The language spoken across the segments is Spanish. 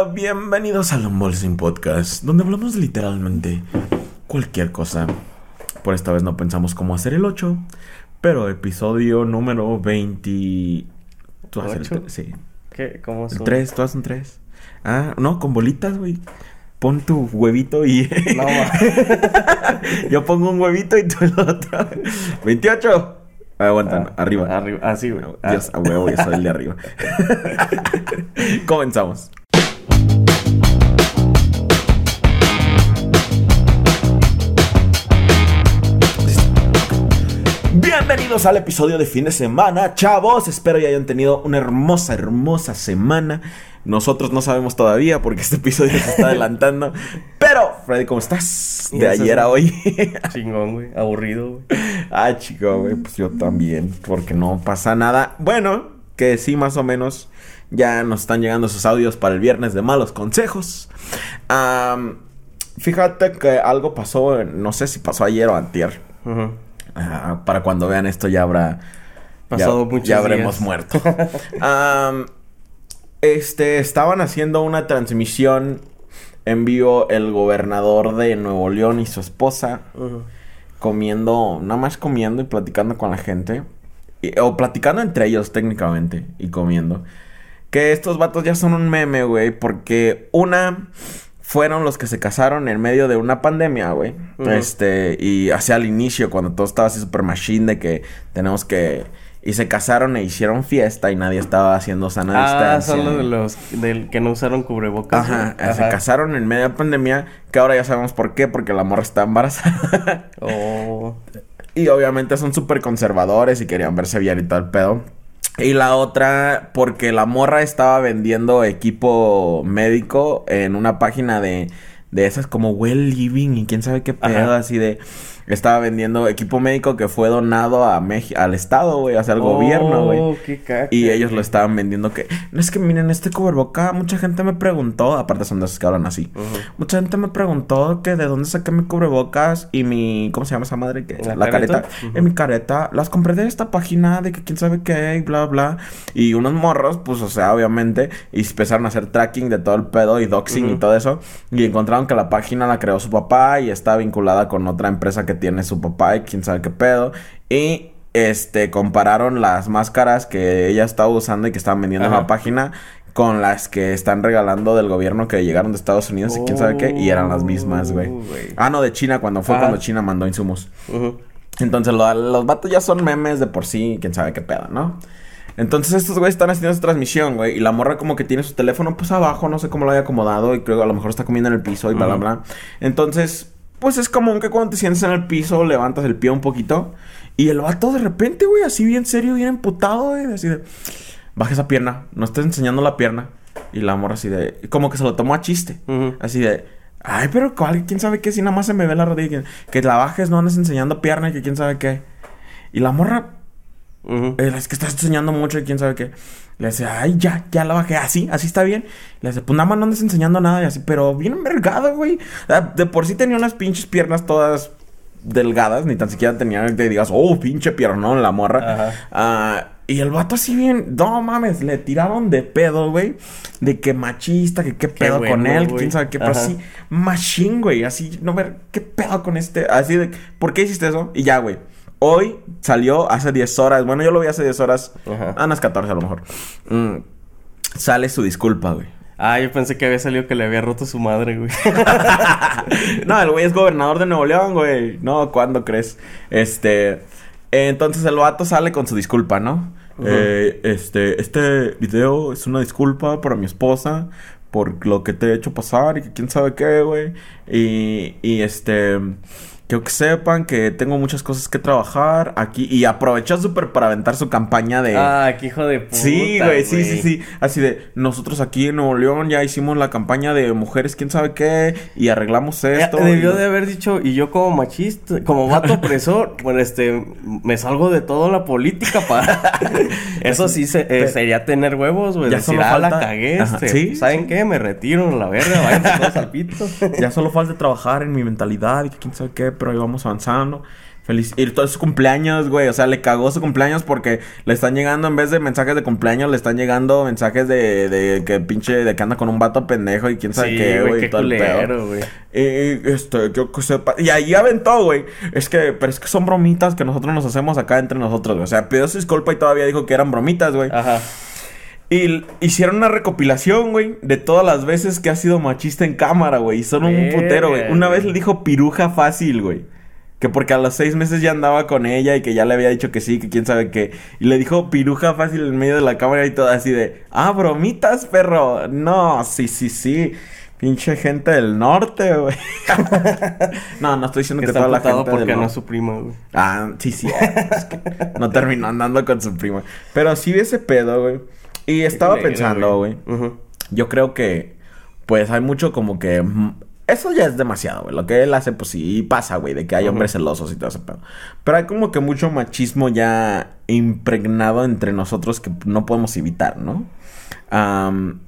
Hola, bienvenidos al Unboxing Podcast, donde hablamos literalmente cualquier cosa. Por esta vez no pensamos cómo hacer el 8, pero episodio número 20. ¿Tú vas a hacer el Sí. ¿Qué? ¿Cómo son? 3, tú haces un 3. Ah, no, con bolitas, güey. Pon tu huevito y. No. Yo pongo un huevito y tú el otro. 28. Ah, aguanta, Ah, arriba. Arriba. Ah, sí, güey. Ah, Dios, a huevo, yo soy el de arriba. Comenzamos. Bienvenidos al episodio de fin de semana, chavos. Espero ya hayan tenido una hermosa, hermosa semana. Nosotros no sabemos todavía porque este episodio se está adelantando. Pero, Freddy, ¿cómo estás? De ayer a hoy. Chingón, güey. Aburrido, güey. Ah, chico, güey, pues yo también, porque no pasa nada. Bueno, que sí, más o menos. Ya nos están llegando sus audios para el viernes de malos consejos. Fíjate que algo pasó, no sé si pasó ayer o antier. Ujú. Para cuando vean esto ya habrá... Pasado ya, muchos ya habremos días. muerto. Este, estaban haciendo una transmisión en vivo el gobernador de Nuevo León y su esposa comiendo, nada más comiendo y platicando con la gente. Y- o platicando entre ellos técnicamente y comiendo. Que estos vatos ya son un meme, güey. Porque una fueron los que se casaron en medio de una pandemia, güey. Este, y hacia el inicio, cuando todo estaba así super machine de que tenemos que. Y se casaron e hicieron fiesta y nadie estaba haciendo sana Ah, distancia. son los de los del que no usaron cubrebocas. Ajá, güey. se casaron en medio de pandemia, que ahora ya sabemos por qué, porque la morra está embarazada. Oh. Y obviamente son súper conservadores y querían verse bien y todo el pedo. Y la otra, porque la morra estaba vendiendo equipo médico en una página de, de esas como Well Living y quién sabe qué pedo, Ajá. así de... Estaba vendiendo equipo médico que fue donado a Meji- al estado, güey, hacia el gobierno, güey. Oh. Y ellos lo estaban vendiendo que... No es que miren, este cubreboca, mucha gente me preguntó, aparte son de esos que hablan así. Mucha gente me preguntó que de dónde saqué mi cubrebocas y mi... ¿Cómo se llama esa madre? Que, la, ¿La careta. En mi careta. Las compré de esta página de que quién sabe qué y bla, bla. Y unos morros, pues, o sea, obviamente, y empezaron a hacer tracking de todo el pedo y doxing y todo eso. Y encontraron que la página la creó su papá y está vinculada con otra empresa que tiene su papá y quién sabe qué pedo. Y... Este, compararon las máscaras que ella estaba usando y que estaban vendiendo en la página con las que están regalando del gobierno que llegaron de Estados Unidos y quién sabe qué. Y eran las mismas, güey. Oh. Ah, no, de China, cuando fue Ah. cuando China mandó insumos. Entonces, lo- los vatos ya son memes de por sí, quién sabe qué pedo, ¿no? Entonces, estos güeyes están haciendo esa transmisión, güey. Y la morra, como que tiene su teléfono, pues abajo, no sé cómo lo haya acomodado. Y creo que a lo mejor está comiendo en el piso y bla, bla, bla. Entonces, pues es común que cuando te sientes en el piso, levantas el pie un poquito. Y el vato de repente, güey, así bien serio, bien emputado, güey. Así de, baja esa pierna, no estés enseñando la pierna. Y la morra así de, como que se lo tomó a chiste. Así de, ay, pero cuál, quién sabe qué, si nada más se me ve la rodilla. Que, que la bajes, no andes enseñando pierna y que quién sabe qué. Y la morra, eh, es que estás enseñando mucho y quién sabe qué. Le dice, ay, ya, ya la bajé, así, así está bien. Le dice, pues nada más no andes enseñando nada y así, pero bien envergada, güey. De por sí tenía unas pinches piernas todas delgadas, ni tan siquiera tenía que digas, oh, pinche piernón, la morra. Ajá. Ah, y el vato así bien, no mames, le tiraron de pedo, güey. De que machista, que qué pedo con bueno, él, güey. quién sabe qué, pero Ajá. así, machín, güey. Así, no ver, qué pedo con este. Así de, ¿por qué hiciste eso? Y ya, güey. Hoy salió hace 10 horas. Bueno, yo lo vi hace 10 horas. Ajá. A unas 14 a lo mejor. Mm, sale su disculpa, güey. Ah, yo pensé que había salido que le había roto su madre, güey. no, el güey es gobernador de Nuevo León, güey. No, ¿cuándo crees? Este. Entonces el vato sale con su disculpa, ¿no? Eh, este, este video es una disculpa para mi esposa por lo que te he hecho pasar y que quién sabe qué, güey. Y, y este. Quiero que sepan que tengo muchas cosas que trabajar aquí. Y aprovechó súper para aventar su campaña de. ah, qué hijo de puta. Sí, güey, sí, sí, sí. Así de, nosotros aquí en Nuevo León ya hicimos la campaña de mujeres, quién sabe qué, y arreglamos esto. Debió y- de haber dicho, y yo como machista, como vato opresor, bueno, este, me salgo de toda la política para... Eso sí se- eh, sería tener huevos, güey. Ya Decir, solo ah, la falta- cagué, Ajá, este. sí, ¿Saben sí. qué? Me retiro, la verga, vayan todos al pito. Ya solo falta trabajar en mi mentalidad y que quién sabe qué, pero ahí vamos avanzando. Feliz. Y todo su cumpleaños, güey. O sea, le cagó su cumpleaños porque le están llegando, en vez de mensajes de cumpleaños, le están llegando mensajes de, de que pinche, de que anda con un vato pendejo y quién sabe Sí, qué, güey, qué y todo el pedo. culero, güey. Y este, yo que sepa. Y ahí aventó, güey. Es que, pero es que son bromitas que nosotros nos hacemos acá entre nosotros, güey. O sea, pidió su disculpa y todavía dijo que eran bromitas, güey. Ajá. Y hicieron una recopilación, güey, de todas las veces que ha sido machista en cámara, güey. Y son un putero, güey. Una vez le dijo piruja fácil, güey. Que porque a los seis meses ya andaba con ella y que ya le había dicho que sí, que quién sabe qué. Y le dijo piruja fácil en medio de la cámara y todo así de, ah, bromitas, perro. No, sí, sí, sí. Pinche gente del norte, güey. no, no estoy diciendo Que que, toda la gente porque del no es su prima, güey. Ah, sí, sí. es que no terminó andando con su prima. Pero sí ese pedo, güey. Y estaba pensando, güey. Yo creo que, pues hay mucho como que. mm, Eso ya es demasiado, güey. Lo que él hace, pues sí pasa, güey. De que hay hombres celosos y todo ese pedo. Pero hay como que mucho machismo ya impregnado entre nosotros que no podemos evitar, ¿no? Am,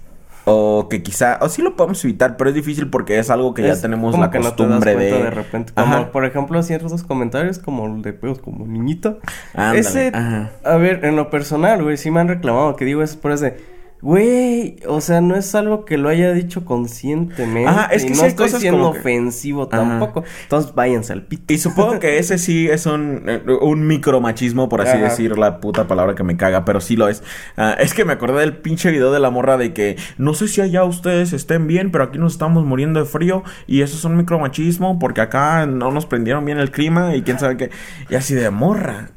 o que quizá. O sí lo podemos evitar, pero es difícil porque es algo que ya tenemos la que no te das costumbre de. de repente. Como, Ajá. por ejemplo, ciertos comentarios como el de pedos como niñita. Ándale, Ese, ajá. a ver, en lo personal, güey, sí me han reclamado que digo eso, pero es de, güey, o sea, no es algo que lo haya dicho conscientemente. Ajá, es que no estoy cosas siendo como que- ofensivo Ajá. tampoco. Entonces váyanse al pito. Y supongo que ese sí es un, eh, un micromachismo, por así Ajá. decir, la puta palabra que me caga, pero sí lo es. Ah, es que me acordé del pinche video de la morra de que no sé si allá ustedes estén bien, pero aquí nos estamos muriendo de frío y eso es un micromachismo porque acá no nos prendieron bien el clima y quién sabe qué. Y así de morra.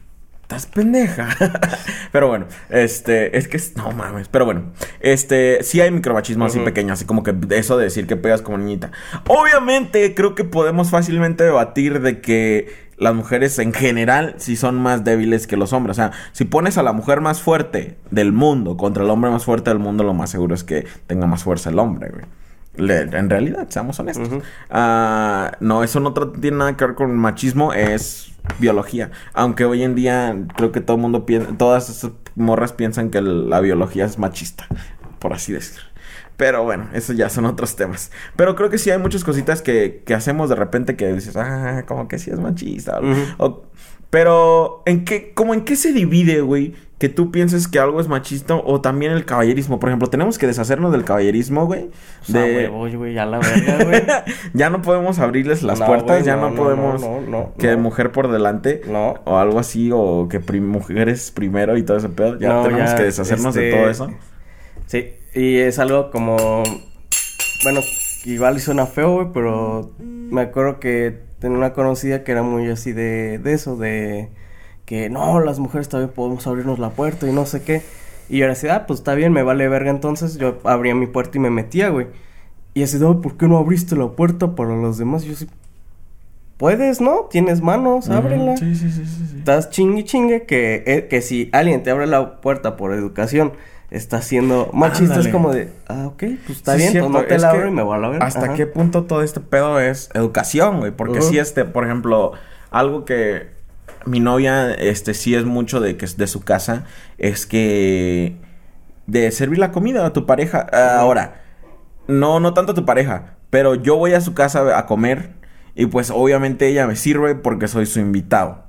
Estás pendeja. pero bueno, este, es que es- no mames, pero bueno, este, sí hay micromachismo así Ujú. pequeño, así como que eso de decir que pegas como niñita. Obviamente, creo que podemos fácilmente debatir de que las mujeres en general sí son más débiles que los hombres. O sea, si pones a la mujer más fuerte del mundo contra el hombre más fuerte del mundo, lo más seguro es que tenga más fuerza el hombre, güey. Le- en realidad, seamos honestos. Ah, no, eso no tiene nada que ver con machismo, es biología. Aunque hoy en día creo que todo el mundo piensa, todas esas morras piensan que la biología es machista, por así decir. Pero bueno, eso ya son otros temas. Pero creo que sí hay muchas cositas que, que hacemos de repente que dices, ah, como que sí es machista. O- pero, ¿en qué, como en qué se divide, güey? Que tú pienses que algo es machista o también el caballerismo. Por ejemplo, tenemos que deshacernos del caballerismo, güey. O sea, De... güey, a la verga, güey. ya no podemos abrirles las No, puertas, güey, ya no, podemos no, que mujer por delante No. o algo así o que prim- mujeres primero y todo ese pedo. Ya tenemos ya, que deshacernos de este, todo eso. Sí, y es algo como. Bueno, igual suena feo, güey, pero me acuerdo que tenía una conocida que era muy así de, de eso, de que no, las mujeres también podemos abrirnos la puerta y no sé qué. Y yo era así, ah, pues está bien, me vale verga. Entonces yo abría mi puerta y me metía, güey. Y así, no, ¿por qué no abriste la puerta para los demás? Y yo así, puedes, ¿no? Tienes manos, ábrela. Sí, sí, sí, sí, sí. Estás chingue chingue que, eh, que si alguien te abre la puerta por educación, está siendo machista. Es como de, ah, ok, pues está Sí, bien, cierto, pues no te es la abro y me voy a la ver. ¿Hasta Ajá. qué punto todo este pedo es educación, güey? Porque si este, por ejemplo, algo que mi novia, este, sí es mucho de que es de su casa, es que de servir la comida a tu pareja. Ah, Ahora, no, no tanto a tu pareja, pero yo voy a su casa a comer y pues obviamente ella me sirve porque soy su invitado.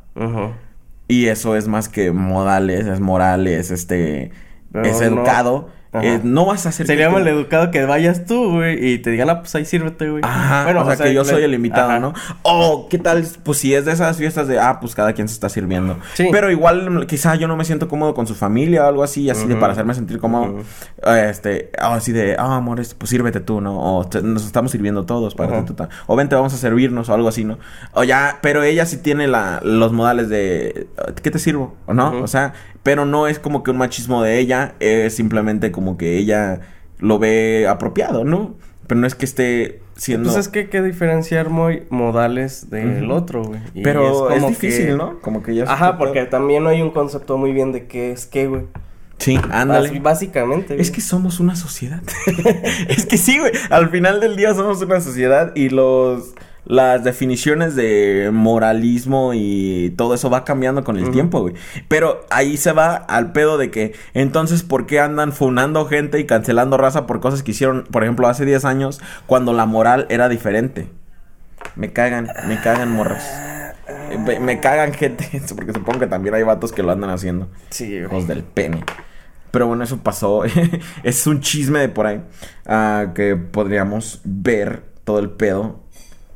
Y eso es más que modales, es morales, este, Pero es no- educado. Eh, no vas a que Sería te- maleducado que vayas tú, güey, y te digan, ah, pues ahí sírvete, güey. Ajá, o, sea, que yo le- soy el invitado, Ajá. ¿no? O, ¿qué tal? Pues si es de esas fiestas de, ah, pues cada quien se está sirviendo. Sí. Pero igual, quizá yo no me siento cómodo con su familia o algo así, así de para hacerme sentir cómodo. Este, ah, así de, ah, amor, este, pues sírvete tú, ¿no? O te- nos estamos sirviendo todos para tu- tu- O vente, vamos a servirnos o algo así, ¿no? O ya, pero ella sí tiene la, los modales de, ¿qué te sirvo? ¿O no? O sea, pero no es como que un machismo de ella, es simplemente como que ella lo ve apropiado, ¿no? Pero no es que esté siendo... Pues es que hay que diferenciar muy modales del otro, güey. Y Pero es, como difícil, que- ¿no? Como que ya... es Ajá, porque también no hay un concepto muy bien de qué es qué, güey. Sí, ándale. Básicamente. Es que somos una sociedad. es que sí, güey. Al final del día somos una sociedad y los... Las definiciones de moralismo y todo eso va cambiando con el tiempo, güey. Pero ahí se va al pedo de que entonces, ¿por qué andan funando gente y cancelando raza por cosas que hicieron, por ejemplo, hace 10 años, cuando la moral era diferente? Me cagan, me cagan morras. Me, me cagan gente, porque supongo que también hay vatos que lo andan haciendo. Sí, güey. Hijos del pene. Pero bueno, eso pasó. es un chisme de por ahí. ah, que podríamos ver todo el pedo.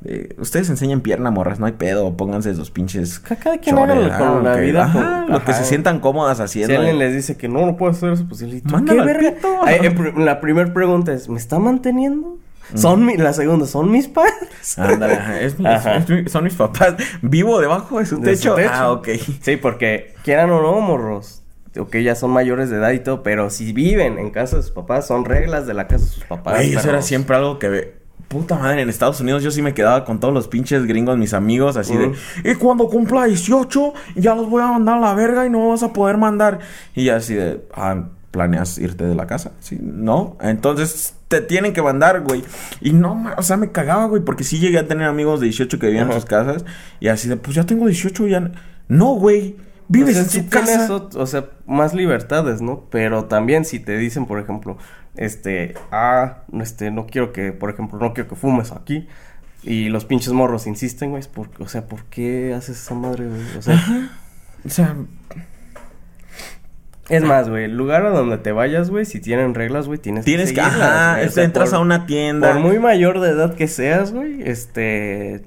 Eh, ustedes enseñan pierna, morras, no hay pedo. Pónganse esos pinches. Ca- Cada quien haga con ah, la vida. Ajá, lo que ajá. se sientan cómodas Si haciendo. alguien les dice que no, no puedo hacer eso, pues pr- la primera pregunta es, ¿me está manteniendo? Son mi, la segunda, ¿son mis padres? Ándale, es es son mis papás. Vivo debajo de su De su techo. techo. Ah, ok. Sí, porque quieran o no, morros. Ok, ya son mayores de edad y todo, pero si viven en casa de sus papás, son reglas de la casa de sus papás. Güey, eso era siempre algo que. Puta madre, en Estados Unidos yo sí me quedaba con todos los pinches gringos, mis amigos, así de. Y cuando cumpla 18, ya los voy a mandar a la verga y no vas a poder mandar. Y así de. Ah, ¿planeas irte de la casa? Sí, no. Entonces te tienen que mandar, güey. Y no, o sea, me cagaba, güey, porque sí llegué a tener amigos de 18 que vivían en sus casas. Y así de, pues ya tengo 18, ya. No, güey. Vives O sea, en sí su tienes casa. o sea, más libertades, ¿no? Pero también si te dicen, por ejemplo, este, ah, este, no quiero que, por ejemplo, no quiero que fumes aquí. Y los pinches morros insisten, güey, o sea, ¿por qué haces esa madre, güey? O sea, O sea, es más, güey, el lugar a donde te vayas, güey, si tienen reglas, güey, tienes, tienes que. seguirlas, Ajá. O sea, entras por- a una tienda. Por muy mayor de edad que seas, güey, este...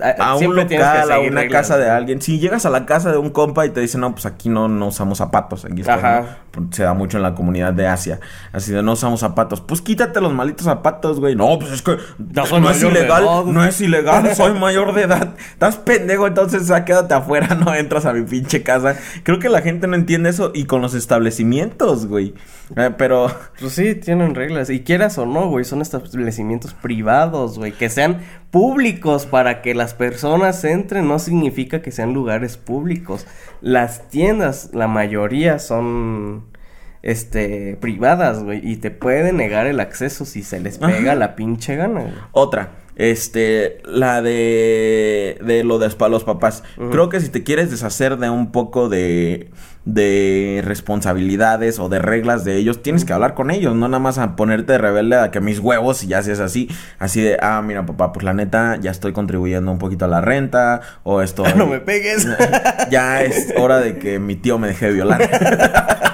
a un que local, a una reglas, casa de alguien. Si llegas a la casa de un compa y te dicen, no, pues aquí no, no usamos zapatos. Aquí Ajá. ¿no? Se da mucho en la comunidad de Asia. Así de no usamos zapatos. Pues quítate los malitos zapatos, güey. No, pues es que no es mayor de ilegal. edad. No es ilegal, soy mayor de edad. Estás pendejo, entonces ah, quédate afuera, no entras a mi pinche casa. Creo que la gente no entiende eso. Y con los establecimientos, güey. Eh, pero. Pues sí, tienen reglas. Y quieras o no, güey, son establecimientos privados, güey. Que sean públicos para que las personas entren no significa que sean lugares públicos. Las tiendas, la mayoría son, este, privadas, güey. Y te pueden negar el acceso si se les pega Ajá. la pinche gana, güey. Otra, este, la de, de lo de los papás. Creo que si te quieres deshacer de un poco de, de responsabilidades o de reglas de ellos, tienes que hablar con ellos, no nada más a ponerte de rebelde a que mis huevos y ya seas así, así de, ah, mira papá, pues la neta, ya estoy contribuyendo un poquito a la renta, o esto... No me pegues. ya es hora de que mi tío me deje de violar.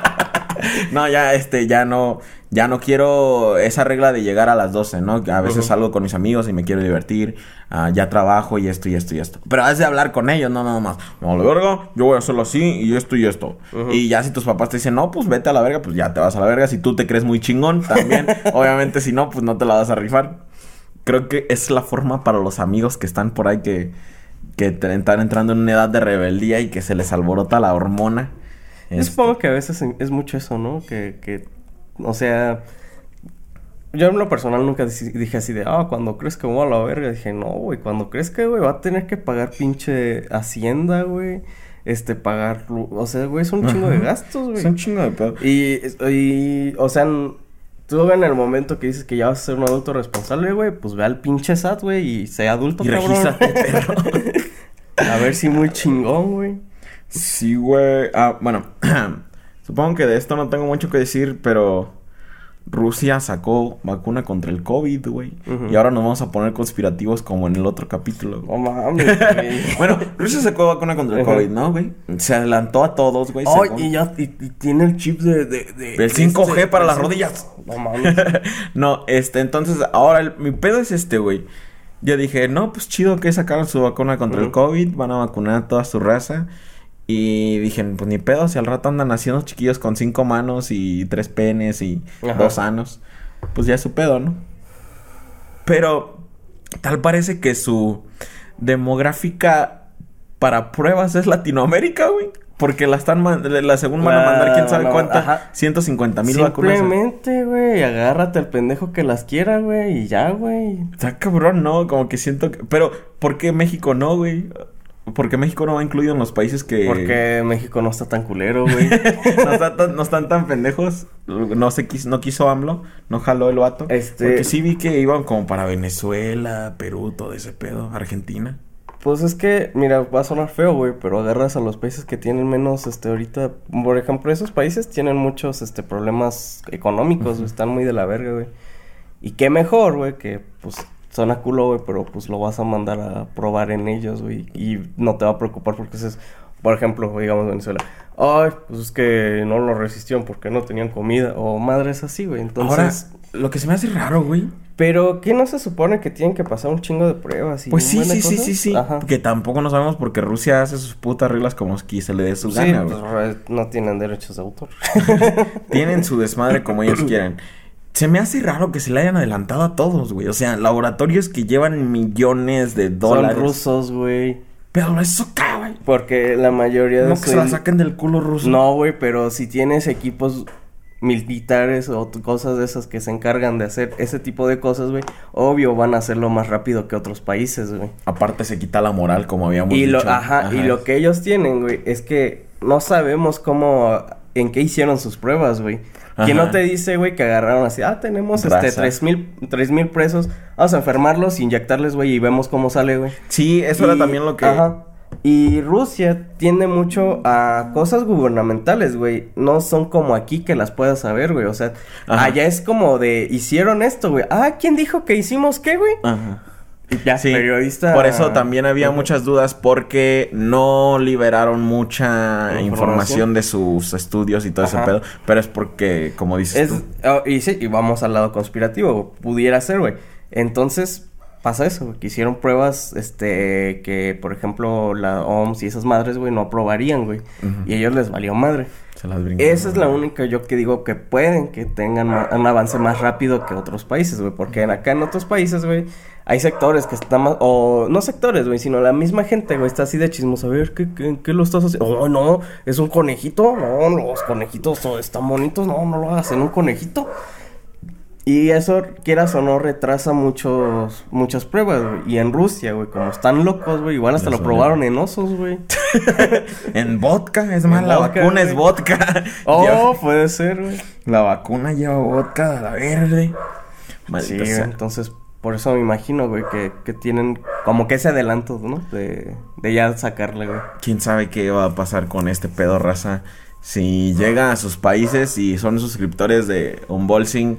no, ya este, ya no, ya no quiero esa regla de llegar a las 12, ¿no? A veces salgo con mis amigos y me quiero divertir, ah, ya trabajo y esto y esto y esto. Pero has de hablar con ellos, no nada más. No, la verga, yo voy a hacerlo así y esto y esto. Y ya si tus papás te dicen, no, pues vete a la verga, pues ya te vas a la verga. Si tú te crees muy chingón, también. Obviamente, si no, pues no te la vas a rifar. Creo que es la forma para los amigos que están por ahí que, que te- están entrando en una edad de rebeldía y que se les alborota la hormona. Yo Este, supongo que a veces es mucho eso, ¿no? Que, que, o sea, yo en lo personal nunca dije así de, ah, cuando crezca voy a la verga. Dije, no, güey, cuando crezca, güey, va a tener que pagar pinche hacienda, güey. Este, pagar, o sea, güey, es un chingo de gastos, güey. Es un chingo de pedo. Y, y, o sea, tú en el momento que dices que ya vas a ser un adulto responsable, güey, pues ve al pinche SAT, güey, y sea adulto, Y cabrón. regístrate, perro. a ver si muy chingón, güey. Sí, güey. Ah, bueno. Supongo que de esto no tengo mucho que decir, pero Rusia sacó vacuna contra el COVID, güey. Y ahora nos vamos a poner conspirativos como en el otro capítulo. güey. No mames, güey. bueno, Rusia sacó vacuna contra el. COVID, ¿no, güey? Se adelantó a todos, güey. Ay, según- y ya y, y tiene el chip de... de, de El 5G este- para las rodillas. No mames. no, este, entonces, ahora el- mi pedo es este, güey. Yo dije, no, pues chido que sacaron su vacuna contra el. COVID, van a vacunar a toda su raza. Y dije, pues ni pedo, si al rato andan haciendo chiquillos con cinco manos y tres penes y Ajá. dos anos, pues ya es su pedo, ¿no? Pero tal parece que su demográfica para pruebas es Latinoamérica, güey. Porque la están la según van a mandar quién sabe cuántas, ajá. 150 mil vacunas. Simplemente, güey, agárrate al pendejo que las quiera, güey, y ya, güey. Está cabrón, ¿no? Como que siento que... Pero, ¿por qué México no, güey? Porque México no va incluido en los países que... Porque México no está tan culero, güey. no, están tan, no están tan pendejos. No se quiso, no quiso AMLO. No jaló el vato. Este- Porque sí vi que iban como para Venezuela, Perú, todo ese pedo. Argentina. Pues es que, mira, va a sonar feo, güey, pero agarras a los países que tienen menos, este, ahorita, por ejemplo, esos países tienen muchos, este, problemas económicos, güey, están muy de la verga, güey. Y qué mejor, güey, que, pues, suena culo, güey, pero pues lo vas a mandar a probar en ellos, güey. Y no te va a preocupar porque es, por ejemplo, digamos Venezuela. Ay, pues es que no lo resistieron porque no tenían comida. O madres así, güey. Entonces. lo que se me hace raro, güey. Pero ¿qué no se supone que tienen que pasar un chingo de pruebas? Y pues sí, sí, sí, sí, sí, Que tampoco no sabemos porque Rusia hace sus putas reglas como que se le dé su gana, güey. Pues, no tienen derechos de autor. tienen su desmadre como ellos quieren. Se me hace raro que se le hayan adelantado a todos, güey. O sea, laboratorios que llevan millones de dólares. Son rusos, güey. Pero eso güey. Porque la mayoría de... No que se la saquen del culo ruso. No, güey, pero si tienes equipos militares o cosas de esas que se encargan de hacer ese tipo de cosas, güey, obvio van a hacerlo más rápido que otros países, güey. Aparte se quita la moral, como habíamos y dicho. Lo, ajá, y lo que ellos tienen, güey, es que no sabemos cómo, en qué hicieron sus pruebas, güey. Que no te dice, güey, que agarraron así, ah, tenemos este tres mil, tres mil presos, vamos a enfermarlos, inyectarles, güey, y vemos cómo sale, güey. Sí, eso era también lo que. Ajá. Y Rusia tiende mucho a cosas gubernamentales, güey. No son como aquí que las puedas saber, güey. O sea, allá es como de hicieron esto, güey. Ah, ¿quién dijo que hicimos qué, güey? Ajá. Ya, sí, periodista. Por eso también había muchas dudas porque no liberaron mucha información, de sus estudios y todo ese pedo. Pero es porque, como dices tú. Oh, y sí, y vamos al lado conspirativo. Pudiera ser, güey. Entonces, pasa eso, güey. Que hicieron pruebas, este, que, por ejemplo, la OMS y esas madres, güey, no aprobarían, güey. Y a ellos les valió madre. Se las Esa es la única yo que digo que pueden que tengan un avance más rápido que otros países, güey. Porque acá en otros países, güey, hay sectores que están más, o no sectores, güey, sino la misma gente, güey, está así de chismos. A ver, ¿qué, qué, lo estás haciendo? Oh, no, es un conejito. No, los conejitos están bonitos. No, no lo hagas en un conejito. Y eso, quieras o no, retrasa muchos, muchas pruebas, güey. Y en Rusia, güey, como están locos, güey, igual hasta lo probaron en osos, güey. en vodka, es más, la vacuna es vodka. Oh, puede ser, güey. La vacuna lleva vodka a la verde. sí, entonces por eso me imagino, güey, que, que tienen como que ese adelanto, ¿no? De, de ya sacarle, güey. ¿Quién sabe qué va a pasar con este pedo raza? Si llega a sus países y son suscriptores de Unbolsing,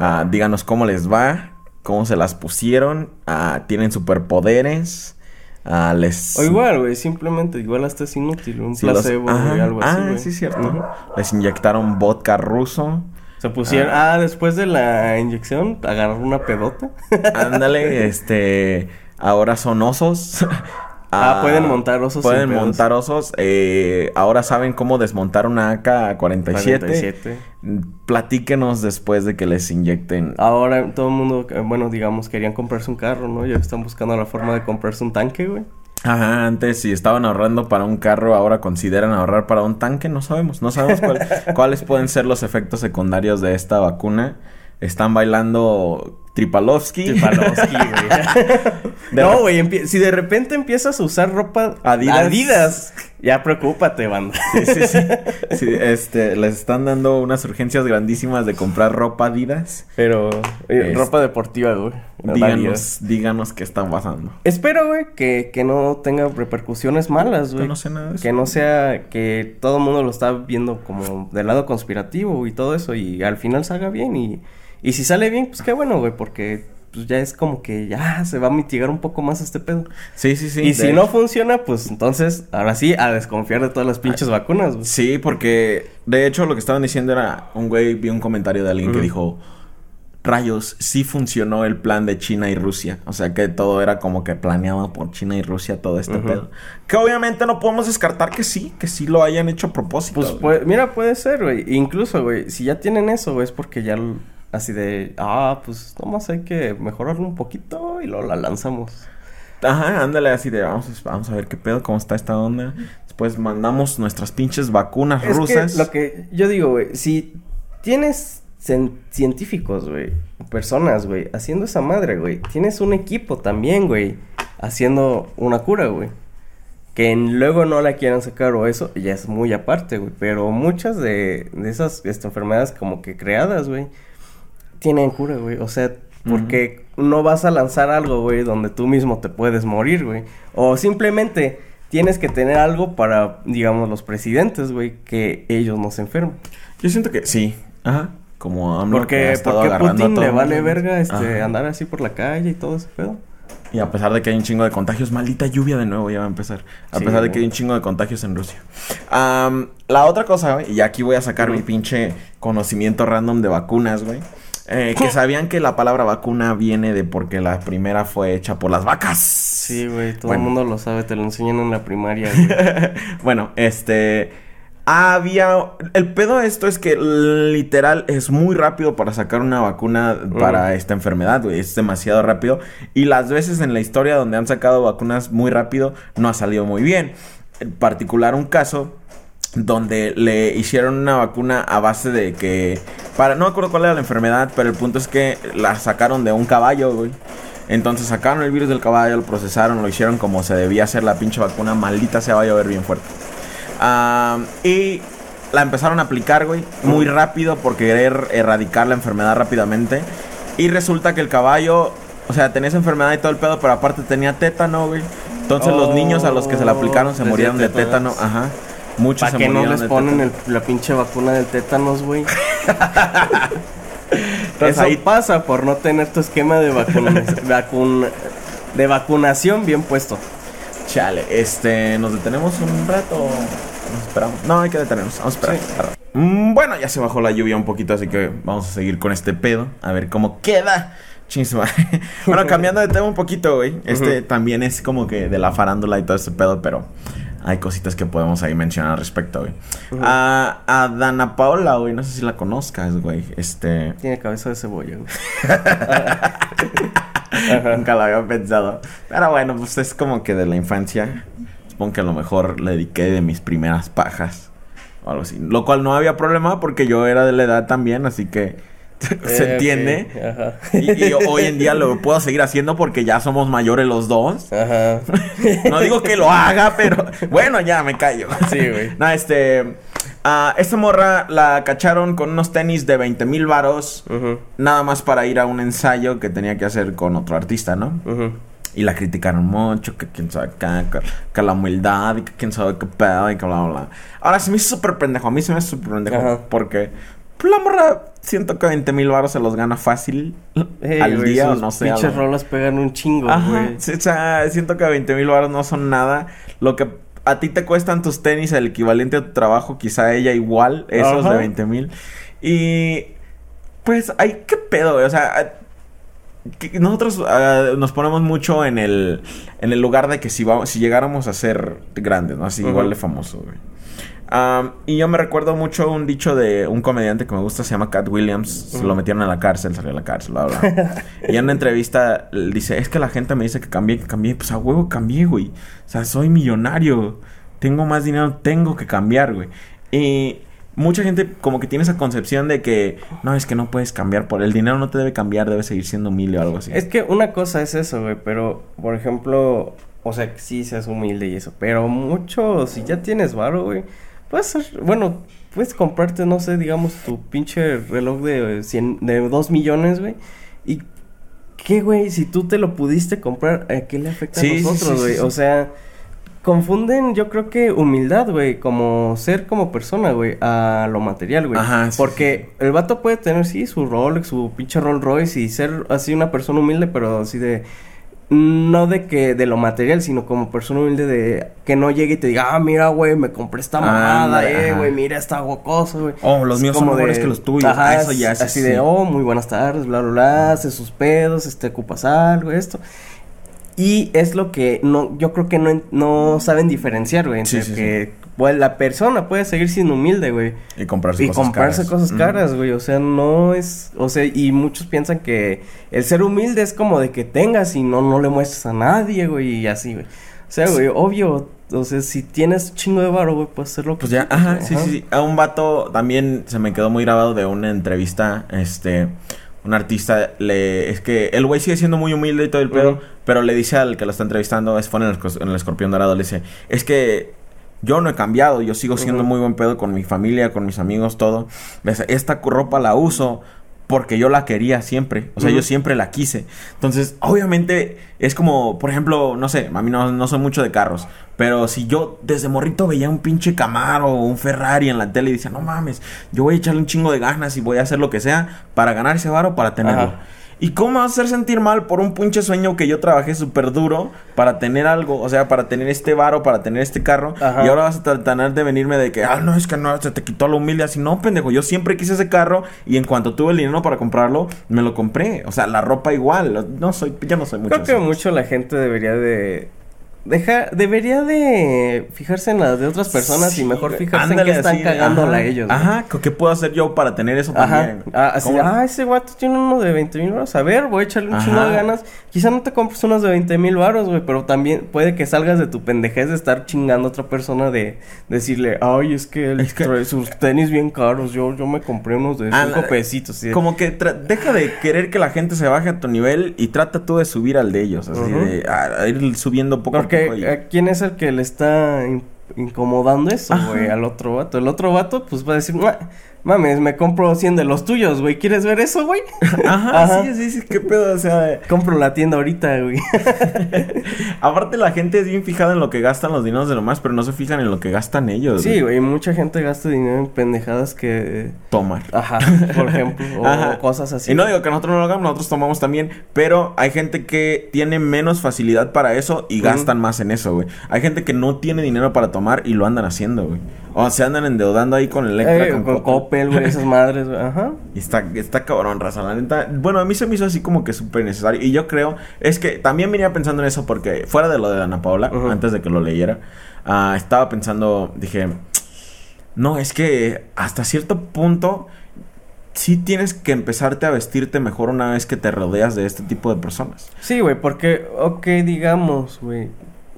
uh, díganos cómo les va, cómo se las pusieron, uh, tienen superpoderes. Uh, les... O igual, güey, simplemente, igual hasta es inútil, un placebo o algo así. Ah, sí, cierto. Les inyectaron vodka ruso. Se pusieron, ah. ah, después de la inyección, agarraron una pedota. Ándale, este, ahora son osos. Ah, pueden montar osos. Pueden montar osos. Eh, ahora saben cómo desmontar una AK-47. Platíquenos después de que les inyecten. Ahora todo el mundo, eh, bueno, digamos, querían comprarse un carro, ¿no? Ya están buscando la forma de comprarse un tanque, güey. Ajá, antes si estaban ahorrando para un carro, ahora consideran ahorrar para un tanque, no sabemos, no sabemos cuáles pueden ser los efectos secundarios de esta vacuna. Están bailando Tripalovsky. Tripalovsky, güey. no, güey, si de repente empiezas a usar ropa Adidas, ya preocúpate, banda. Sí, sí, sí. este, les están dando unas urgencias grandísimas de comprar ropa Adidas. Pero, eh, ropa deportiva, güey. Díganos, díganos qué está pasando. Espero, güey, que, que no tenga repercusiones malas, güey. no sé nada de eso. Que no sea que todo el mundo lo está viendo como del lado conspirativo y todo eso y al final salga bien y y si sale bien, pues qué bueno, güey, porque pues ya es como que ya se va a mitigar un poco más este pedo. Sí, sí, sí. Y si no funciona, pues entonces, ahora sí, a desconfiar de todas las pinches vacunas. Güey. Sí, porque de hecho lo que estaban diciendo era, un güey vi un comentario de alguien que dijo, rayos, sí funcionó el plan de China y Rusia. O sea que todo era como que planeado por China y Rusia todo este pedo. Que obviamente no podemos descartar que sí, que sí lo hayan hecho a propósito. Pues mira, puede ser, güey. Incluso, güey, si ya tienen eso, güey, es porque ya así de, ah, pues nomás hay que mejorarlo un poquito y luego la lanzamos. Ajá, ándale así de, vamos, vamos a ver qué pedo, cómo está esta onda. Después mandamos nuestras pinches vacunas rusas. lo que yo digo, güey, si tienes científicos, güey, personas, güey, haciendo esa madre, güey, tienes un equipo también, güey, haciendo una cura, güey. Que luego no la quieran sacar o eso, ya es muy aparte, güey. Pero muchas de, de esas este, enfermedades como que creadas, güey, tienen cura, güey. O sea, porque no vas a lanzar algo, güey, donde tú mismo te puedes morir, güey. O simplemente tienes que tener algo para, digamos, los presidentes, güey, que ellos no se enfermen. Yo siento que sí. Ajá. como AMLO que Porque, estado porque Putin le vale verga este, Ajá. andar así por la calle y todo ese pedo. Y a pesar de que hay un chingo de contagios, maldita lluvia de nuevo ya va a empezar. A Sí, pesar de que hay un chingo de contagios en Rusia. La otra cosa, güey, y aquí voy a sacar mi pinche conocimiento random de vacunas, güey. Eh, que sabían que la palabra vacuna viene de porque la primera fue hecha por las vacas. Sí, güey, todo Bueno. el mundo lo sabe, te lo enseñan en la primaria, güey. bueno, este. Había. El pedo de esto es que literal es muy rápido para sacar una vacuna para esta enfermedad, güey. Es demasiado rápido. Y las veces en la historia donde han sacado vacunas muy rápido no ha salido muy bien. En particular, un caso donde le hicieron una vacuna a base de que. Para, no me acuerdo cuál era la enfermedad, pero el punto es que la sacaron de un caballo, güey. Entonces sacaron el virus del caballo, lo procesaron, lo hicieron como se debía hacer la pinche vacuna. Maldita se va a llover bien fuerte. Y la empezaron a aplicar, güey, muy rápido por querer erradicar la enfermedad rápidamente. Y resulta que el caballo, o sea, tenía esa enfermedad y todo el pedo, pero aparte tenía tétano, güey. Entonces los Oh, niños a los que se la aplicaron se dio murieron de tétano, ajá. Muchos ¿Para se que no les ponen el- la pinche vacuna del tétanos, güey? Eso ahí pasa por no tener tu esquema de vacuna, vacun- de vacunación bien puesto. Chale, este, nos detenemos un rato. Nos esperamos. No, hay que detenernos. Vamos a esperar. Sí. Mm, Bueno, ya se bajó la lluvia un poquito, así que vamos a seguir con este pedo. A ver cómo queda. Chisma. bueno, cambiando de tema un poquito, güey. Este también es como que de la farándula y todo ese pedo, pero hay cositas que podemos ahí mencionar al respecto, güey. A Dana Paola, güey. No sé si la conozcas, güey. Este. Tiene cabeza de cebolla, güey. Nunca lo había pensado. Pero bueno, pues es como que de la infancia. Supongo que a lo mejor le dediqué de mis primeras pajas. O algo así. Lo cual no había problema porque yo era de la edad también, así que se Eh, entiende. Ajá. Y, y hoy en día lo puedo seguir haciendo porque ya somos mayores los dos. Ajá. No digo que lo haga, pero bueno, ya me callo. Sí, güey. No, este. ah, esta morra la cacharon con unos tenis de 20 mil varos. Nada más para ir a un ensayo que tenía que hacer con otro artista, ¿no? Y la criticaron mucho, que quién sabe qué, que, que la humildad y que quién sabe qué pedo y que bla, bla, bla. Ahora, se me hizo súper pendejo, a mí se me hizo súper pendejo Ajá. porque pues, la morra siento que 20 mil baros se los gana fácil Eh, al güey, día o no sé. Pinches rolas pegan un chingo, Ajá, güey. o sea, siento que 20 mil baros no son nada. Lo que a ti te cuestan tus tenis, el equivalente a tu trabajo, quizá a ella igual, esos Ajá. de 20 mil. Y pues, ay, qué pedo, güey, o sea, ah, que nosotros ah, nos ponemos mucho en el, en el lugar de que si, vamos, si llegáramos a ser grandes, ¿no? Así igual de famosos, güey. Am, y yo me recuerdo mucho un dicho de un comediante que me gusta, se llama Cat Williams. Se lo metieron a la cárcel, salió a la cárcel, bla, bla. y en una entrevista dice, es que la gente me dice que cambié, que cambié. Pues a huevo cambié, güey. O sea, soy millonario. Tengo más dinero, tengo que cambiar, güey. Y mucha gente como que tiene esa concepción de que, no, es que no puedes cambiar por el dinero, no te debe cambiar, debe seguir siendo humilde o algo así. Es que una cosa es eso, güey, pero, por ejemplo, o sea, que sí seas humilde y eso, pero mucho, si ya tienes varo, güey, puedes ser, bueno, puedes comprarte, no sé, digamos, tu pinche reloj de 100, de 2 millones, güey, y ¿qué, güey? Si tú te lo pudiste comprar, ¿a qué le afecta Sí, a nosotros, güey? sí, sí. O sea, confunden, yo creo que humildad, güey, como ser como persona, güey, a lo material, güey. Ajá, Porque el vato puede tener, sí, su Rolex, su pinche Rolls Royce y ser así una persona humilde, pero así de... No de que de lo material, sino como persona humilde de que no llegue y te diga, ah, mira, güey, me compré esta mamada, eh, güey, mira esta cosa, güey. Oh, los míos son mejores de- que los tuyos. Ajá, eso ya es así así. de, oh, muy buenas tardes, bla, bla, bla, hace sus pedos, este, ocupas algo, esto. Y es lo que no, yo creo que no, no saben diferenciar, güey, entre Sí, sí, que pues, la persona puede seguir siendo humilde, güey. Y comprarse Y cosas comprarse caras. cosas Mm. caras, güey. O sea, no es. O sea, y muchos piensan que el ser humilde es como de que tengas y no, no le muestres a nadie, güey. Y así, güey. O sea, güey, obvio. O sea, si tienes chingo de varo, güey, puedes hacerlo. Pues ya, ajá, sí, sí, sí. A un vato también se me quedó muy grabado de una entrevista, este, un artista le, es que el güey sigue siendo muy humilde y todo el pedo, pero le dice al que lo está entrevistando, es fue en el, esco- en el escorpión dorado, le dice, es que yo no he cambiado, yo sigo siendo muy buen pedo con mi familia, con mis amigos, todo. Esta ropa la uso porque yo la quería siempre. O sea, yo siempre la quise. Entonces, obviamente, es como, por ejemplo, no sé, a mí no, no soy mucho de carros. Pero si yo desde morrito veía un pinche Camaro o un Ferrari en la tele y decía, no mames, yo voy a echarle un chingo de ganas y voy a hacer lo que sea para ganar ese varo para tenerlo. Ajá. ¿Y cómo me vas a hacer sentir mal por un pinche sueño que yo trabajé súper duro para tener algo? O sea, para tener este varo, para tener este carro. Ajá. Y ahora vas a tratar de venirme de que, ah, no, es que no, se te quitó lo humilde. Así, no, pendejo, yo siempre quise ese carro y en cuanto tuve el dinero para comprarlo, me lo compré. O sea, la ropa igual. No soy, yo no soy mucho. Creo que mucho la gente debería de... Deja, debería de fijarse en las de otras personas Sí, y mejor fijarse Ándale, en que están cagándola ajá. ellos. Ajá, ¿qué puedo hacer yo para tener eso Ajá. también? Ah, así, ah, ese guato tiene uno de 20 mil baros. A ver, voy a echarle un Ajá. chingo de ganas. Quizá no te compres unos de 20 mil baros, güey. Pero también puede que salgas de tu pendejez de estar chingando a otra persona de decirle, ay, es que él Es que- trae sus tenis bien caros. Yo, yo me compré unos de Ah, 5 la- pesitos. y- Como que deja de querer que la gente se baje a tu nivel y trata tú de subir al de ellos. Así de a- a ir subiendo poco poco. Porque ¿a quién es el que le está in- incomodando eso, güey? Al otro vato. El otro vato, pues va a decir, "Ma- mames, me compro 100 de los tuyos, güey. ¿Quieres ver eso, güey? Ajá, Ajá. sí, sí, sí, qué pedo, o sea, Compro la tienda ahorita, güey. aparte la gente es bien fijada en lo que gastan los dineros de lo más, pero no se fijan en lo que gastan ellos. sí, güey. Mucha gente gasta dinero en pendejadas que... Tomar. Ajá, por ejemplo. O Ajá. cosas así. Y no digo que nosotros no lo hagamos, nosotros tomamos también, pero hay gente que tiene menos facilidad para eso y gastan más en eso, güey. Hay gente que no tiene dinero para tomar y lo andan haciendo, güey. O se andan endeudando ahí con Electra, Eh, con, con, Coppel. Güey, esas madres, güey. Ajá. Y está, está cabrón, raza, la neta. Bueno, a mí se me hizo así como que súper necesario. Y yo creo, es que también venía pensando en eso porque fuera de lo de Ana Paola, Ujú. antes de que lo leyera, ah, estaba pensando, dije, no, es que hasta cierto punto sí tienes que empezarte a vestirte mejor una vez que te rodeas de este tipo de personas. Sí, güey, porque, ok, digamos, güey,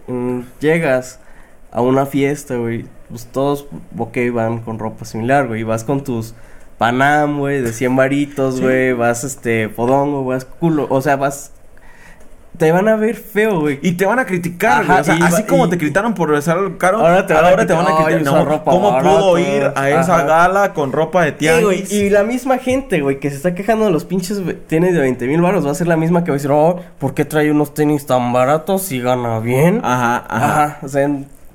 mm, llegas a una fiesta, güey, pues todos, ok, van con ropa similar, güey, vas con tus Panam, güey, de 100 varitos, Sí. güey, vas, este, fodongo, vas culo, o sea, vas, te van a ver feo, güey. Y te van a criticar, güey. O sea, así va- como y- te criticaron por besar el caro, Ahora te van a ahora te van a criticar, criticar. "Ay, usa No, ropa ¿Cómo pudo barata". ir a esa Ajá. gala con ropa de Sí, güey, tianguis? y la misma gente, güey, que se está quejando de los pinches tenis de 20 mil baros, va a ser la misma que va a decir, oh, ¿por qué trae unos tenis tan baratos y gana bien? Ajá, ajá. Ajá, o sea,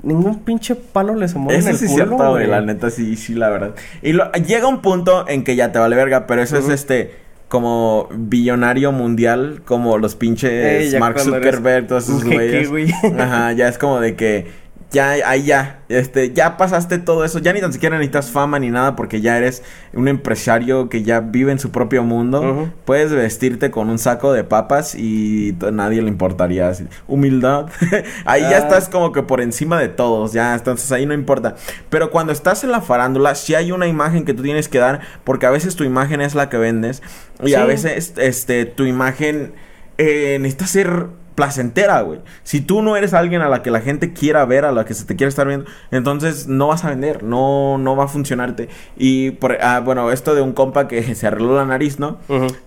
ningún pinche palo le se mueve en Eso el sí es cierto, güey, la neta, sí, sí, la verdad. Y lo- llega un punto en que ya te vale verga, pero eso es este, como billonario mundial, como los pinches Eh, Mark Zuckerberg, todos esos güeyes. güey. Ajá, ya es como de que, ya, ahí ya, este, ya pasaste todo eso, ya ni tan siquiera necesitas fama ni nada porque ya eres un empresario que ya vive en su propio mundo. Puedes vestirte con un saco de papas y t- nadie le importaría. así, Humildad. ahí ya Ah. estás como que por encima de todos, ya, entonces ahí no importa. Pero cuando estás en la farándula, sí hay una imagen que tú tienes que dar, porque a veces tu imagen es la que vendes y a veces, este, tu imagen eh, necesita ser placentera, güey. Si tú no eres alguien a la que la gente quiera ver, a la que se te quiere estar viendo, entonces no vas a vender, no, no va a funcionarte. Y, por, ah, bueno, esto de un compa que se arregló la nariz, ¿no?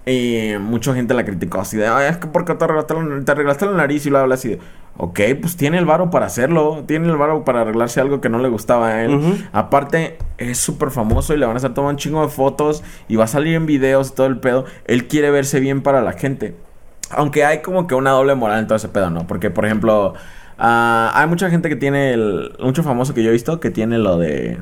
Y mucha gente la criticó así de, ay, es que porque te arreglaste la, te arreglaste la nariz y lo habla así de, ok, pues tiene el varo para hacerlo, tiene el varo para arreglarse algo que no le gustaba a él. Aparte, es súper famoso y le van a hacer tomar un chingo de fotos y va a salir en videos y todo el pedo. Él quiere verse bien para la gente. Aunque hay como que una doble moral en todo ese pedo, ¿no? Porque, por ejemplo, ah, hay mucha gente que tiene el... Mucho famoso que yo he visto que tiene lo de...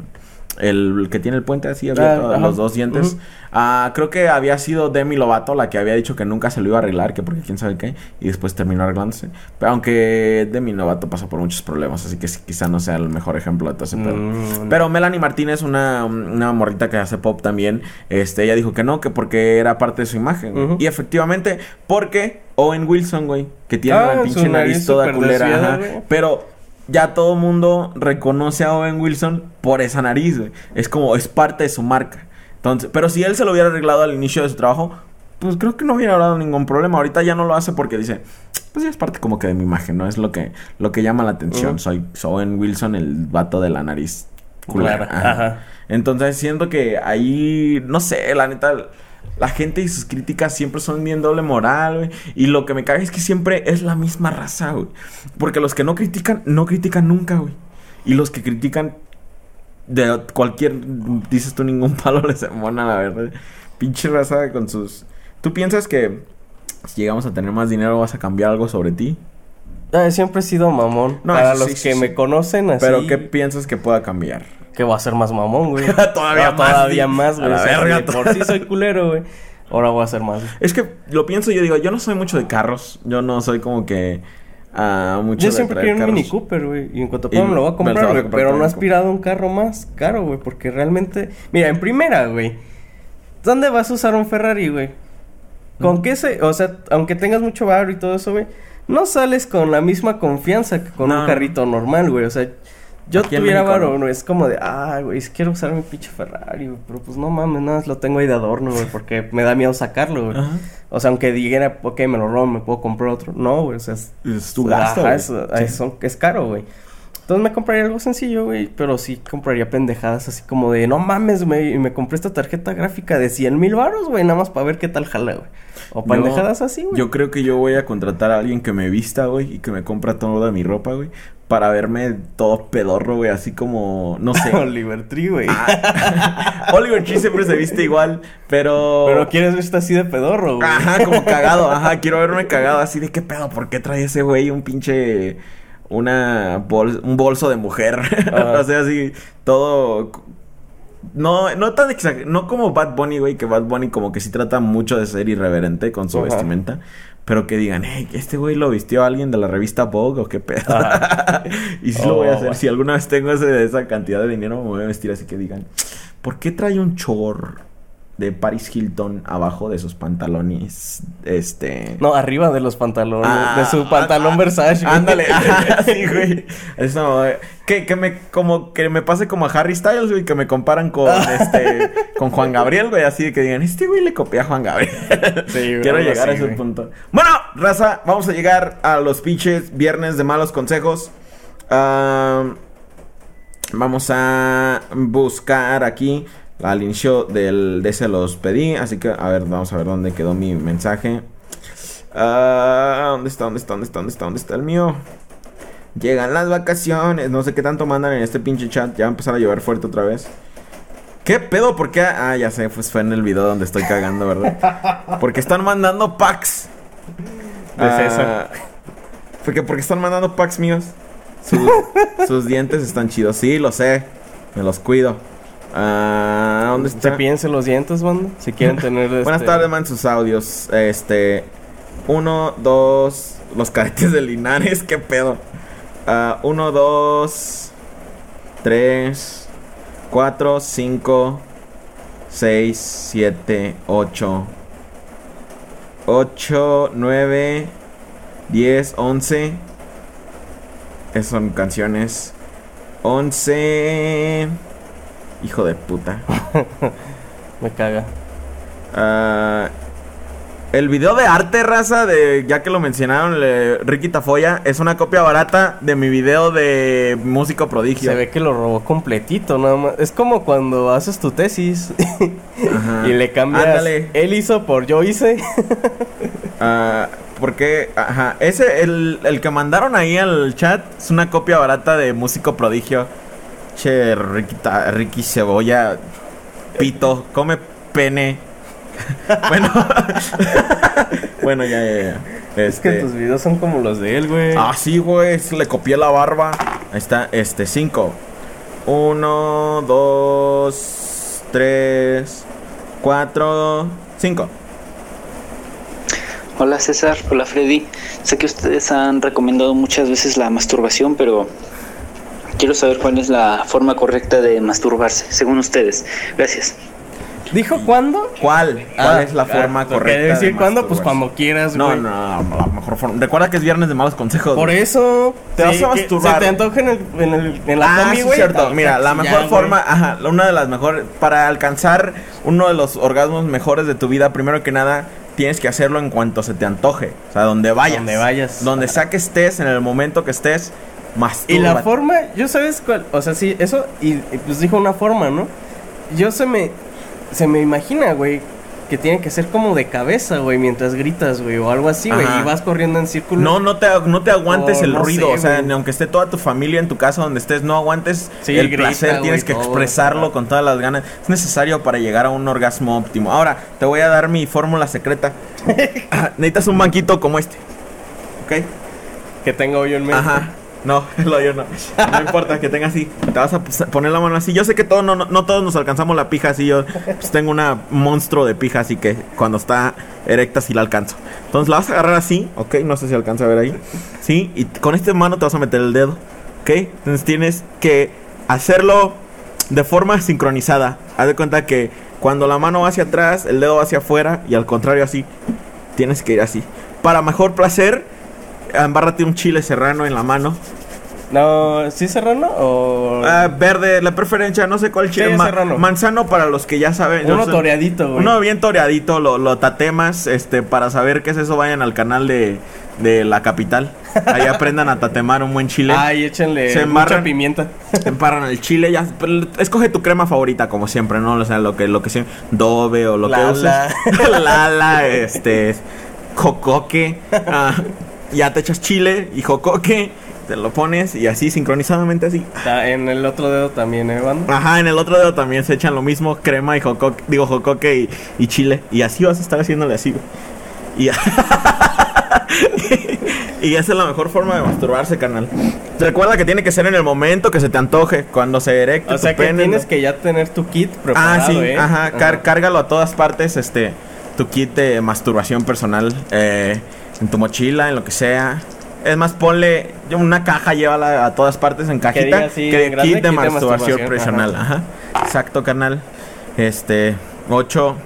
El que tiene el puente así abierto, Ah, los dos dientes. Ah, creo que había sido Demi Lovato la que había dicho que nunca se lo iba a arreglar, que porque quién sabe qué, y después terminó arreglándose. Pero aunque Demi Lovato pasó por muchos problemas, así que quizá no sea el mejor ejemplo de todo ese pedo. Mm. Pero Melanie Martínez, una, una morrita que hace pop también, este, ella dijo que no, que porque era parte de su imagen. Y efectivamente, porque Owen Wilson, güey, que tiene Ah, la pinche nariz, toda culera. ajá. Pero ya todo mundo reconoce a Owen Wilson por esa nariz, güey. Es como, es parte de su marca. Entonces, pero si él se lo hubiera arreglado al inicio de su trabajo, pues creo que no hubiera dado ningún problema. Ahorita ya no lo hace porque dice, pues ya es parte como que de mi imagen, ¿no? Es lo que, lo que llama la atención. Ujú. Soy, soy Owen Wilson, el vato de la nariz. Claro, Ajá. ajá. Entonces siento que ahí, no sé, la neta, la gente y sus críticas siempre son bien doble moral, güey. Y lo que me caga es que siempre es la misma raza, güey. Porque los que no critican, no critican nunca, güey. Y los que critican de cualquier, dices tú, ningún palo les embona, la verdad. Pinche raza con sus... ¿Tú piensas que si llegamos a tener más dinero vas a cambiar algo sobre ti? Ah, siempre he sido mamón. No, Para sí, los sí, que sí. me conocen así. Pero ¿qué piensas que pueda cambiar? Que va a ser más mamón, güey. Todavía Ah, más, Todavía más, güey. O sea, verga, por sí soy culero, güey. Ahora voy a ser más. Es que lo pienso yo digo, yo no soy mucho de carros. Yo no soy como que... ah, mucho Yo de siempre quiero un. Mini Cooper, güey. Y en cuanto pueda me lo voy a comprar, güey. Pero no he aspirado a un carro más caro, güey. Porque realmente... Mira, en primera, güey. ¿Dónde vas a usar un Ferrari, güey? ¿Con qué se...? O sea, aunque tengas mucho barro y todo eso, güey. No sales con la misma confianza que con No. un carrito normal, güey. O sea... Yo Aquí tuviera no. ¿no? Es como de, ah, güey, quiero usar mi pinche Ferrari, güey. Pero pues no mames, nada más lo tengo ahí de adorno, güey. Porque me da miedo sacarlo, güey. O sea, aunque dijera, ok, me lo robo, me puedo comprar otro. No, güey, o sea, es, Es tu gasto, Ajá, güey. es, Sí. es- es caro, güey. Entonces me compraría algo sencillo, güey, pero sí compraría pendejadas así como de, no mames, me, me compré esta tarjeta gráfica de 100 mil baros, güey, nada más para ver qué tal jala, güey. O Yo- pendejadas así, güey. Yo creo que yo voy a contratar a alguien que me vista, güey, y que me compra toda mi ropa, güey, para verme todo pedorro, güey, así como, no sé. Oliver Tree, güey. Ah. Oliver Tree siempre se viste igual, pero... Pero quieres verte así de pedorro, güey. Ajá, como cagado, ajá, quiero verme cagado así de qué pedo, ¿por qué trae ese güey un pinche una bol- un bolso de mujer? O sea, así todo no no tan exa- no como Bad Bunny, güey, que Bad Bunny como que sí trata mucho de ser irreverente con su Ajá. vestimenta, pero que digan, "Hey, este güey lo vistió alguien de la revista Vogue o qué pedo." Y sí lo voy a Oh, hacer, güey. si alguna vez tengo ese- esa cantidad de dinero me voy a vestir así que digan, ¿por qué trae un chor de Paris Hilton abajo de sus pantalones. Este. No, arriba de los pantalones. Ah, de su ah, pantalón ah, Versace. güey. Ándale, sí, güey. Eso, que, que me como que me pase como a Harry Styles, güey, que me comparan con este con Juan Gabriel, güey, así de que digan, este güey le copia a Juan Gabriel. Sí, güey, Quiero llegar a ese güey. punto. Bueno, raza, vamos a llegar a los pinches viernes de malos consejos. Ah, vamos a buscar aquí al inicio del de ese los pedí, así que a ver, vamos a ver dónde quedó mi mensaje. Ah, ¿Dónde está? ¿Dónde está? ¿Dónde está? ¿Dónde está? ¿Dónde está el mío? Llegan las vacaciones. No sé qué tanto mandan en este pinche chat. Ya va a empezar a llover fuerte otra vez. ¿Qué pedo? ¿Por qué? Ah, ya sé, pues fue en el video donde estoy cagando, ¿verdad? Porque están mandando packs. De César. Porque, porque están mandando packs míos. Sus, sus dientes están chidos. Sí, lo sé. Me los cuido. Ah, ¿Dónde está? Cepillense los dientes, banda. Si quieren tener. Buenas este- tardes, man, sus audios. Este. Uno, dos. Los cadetes de Linares, qué pedo. Ah, uno, dos. Tres. Cuatro, cinco. Seis, siete, ocho. Ocho, nueve. Diez, once. Esas son canciones. Once. Hijo de puta. Me caga. Ah, el video de arte, raza, de ya que lo mencionaron, le- Ricky Tafoya, es una copia barata de mi video de músico prodigio. Se ve que lo robó completito, nada más. Es como cuando haces tu tesis y le cambias. Ándale. Él hizo por yo hice. Ah, porque, ajá, ese, el, el que mandaron ahí al chat es una copia barata de músico prodigio. Che, Ricky, Ta- Ricky Cebolla, pito, come pene. bueno, bueno, ya, ya, ya. Es que Este- tus videos son como los de él, güey. Ah, sí, güey. se Le copié la barba. Ahí está, este, cinco. Uno, dos, tres, cuatro, cinco. Hola César, hola Freddy. Sé que ustedes han recomendado muchas veces la masturbación, pero quiero saber cuál es la forma correcta de masturbarse, según ustedes. Gracias. ¿Dijo cuándo? ¿Cuál? ¿Cuál Ah, es la ah, forma correcta? debe decir de cuándo, pues cuando quieras, No, güey. no, no, la mejor forma. Recuerda que es viernes de malos consejos. Por güey. eso Te vas a masturbar. Se te antoja en, el, en, el, en la Ah, combi, sí, güey. cierto. Ah, Mira, la ya, mejor güey. forma, ajá, una de las mejores, para alcanzar uno de los orgasmos mejores de tu vida, primero que nada, tienes que hacerlo en cuanto se te antoje. O sea, donde vayas. Donde vayas. Donde sea que estés, en el momento que estés, más Y la forma, yo sabes cuál, o sea, sí, eso, y, y pues dijo una forma, ¿no? Yo se me, se me imagina, güey, que tiene que ser como de cabeza, güey, mientras gritas, güey, o algo así, güey, y vas corriendo en círculo. No, no te, no te aguantes Oh, el no ruido, sé, o sea, aunque esté toda tu familia en tu casa donde estés, no aguantes Sí, el grita, placer, tienes que todo, expresarlo con todas las ganas. Es necesario para llegar a un orgasmo óptimo. Ahora, te voy a dar mi fórmula secreta. Necesitas un banquito como este. ¿Ok? Que tenga hoyo en medio. Ajá. No, lo yo no. No importa que tenga así. Te vas a poner la mano así. Yo sé que todos no, no, no todos nos alcanzamos la pija así. Yo pues, tengo una monstruo de pija así que cuando está erecta sí la alcanzo. Entonces la vas a agarrar así, ¿ok? No sé si alcanza a ver ahí. Sí, y con esta mano te vas a meter el dedo, ¿ok? Entonces tienes que hacerlo de forma sincronizada. Haz de cuenta que cuando la mano va hacia atrás, el dedo va hacia afuera y al contrario así. Tienes que ir así. Para mejor placer, embárrate un chile serrano en la mano. No, ¿sí serrano o...? Ah, verde, la preferencia, no sé cuál chile. Sí, Ma- serrano. manzano para los que ya saben. Uno toreadito, güey. Uno bien toreadito, lo, lo tatemas, este, para saber qué es eso, vayan al canal de, de la capital. Ahí aprendan a tatemar un buen chile. Ay, échenle Se mucha pimienta. Te emparran el chile, ya. pero Escoge tu crema favorita, como siempre, ¿no? O sea, lo que, lo que sea. Dove o lo Lala. que uses. Lala, este. Jocoque. ah, ya te echas chile y jocoque. Te lo pones y así, sincronizadamente así. En el otro dedo también, ¿eh, banda? Ajá, en el otro dedo también se echan lo mismo, crema y jocoque, digo jocoque y, y chile. Y así vas a estar haciéndole así. Y, y esa es la mejor forma de masturbarse, canal. Recuerda que tiene que ser en el momento que se te antoje, cuando se erecte O sea tu que pene, tienes ¿no? que ya tener tu kit preparado, Ah, sí, ¿eh? ajá, car- cárgalo a todas partes, este, tu kit de masturbación personal, eh, en tu mochila, en lo que sea. Es más, ponle yo una caja, llévala a todas partes en cajita. diga así, que grande, kit de kit masturbación personal, ajá. Exacto, canal. Este, 8.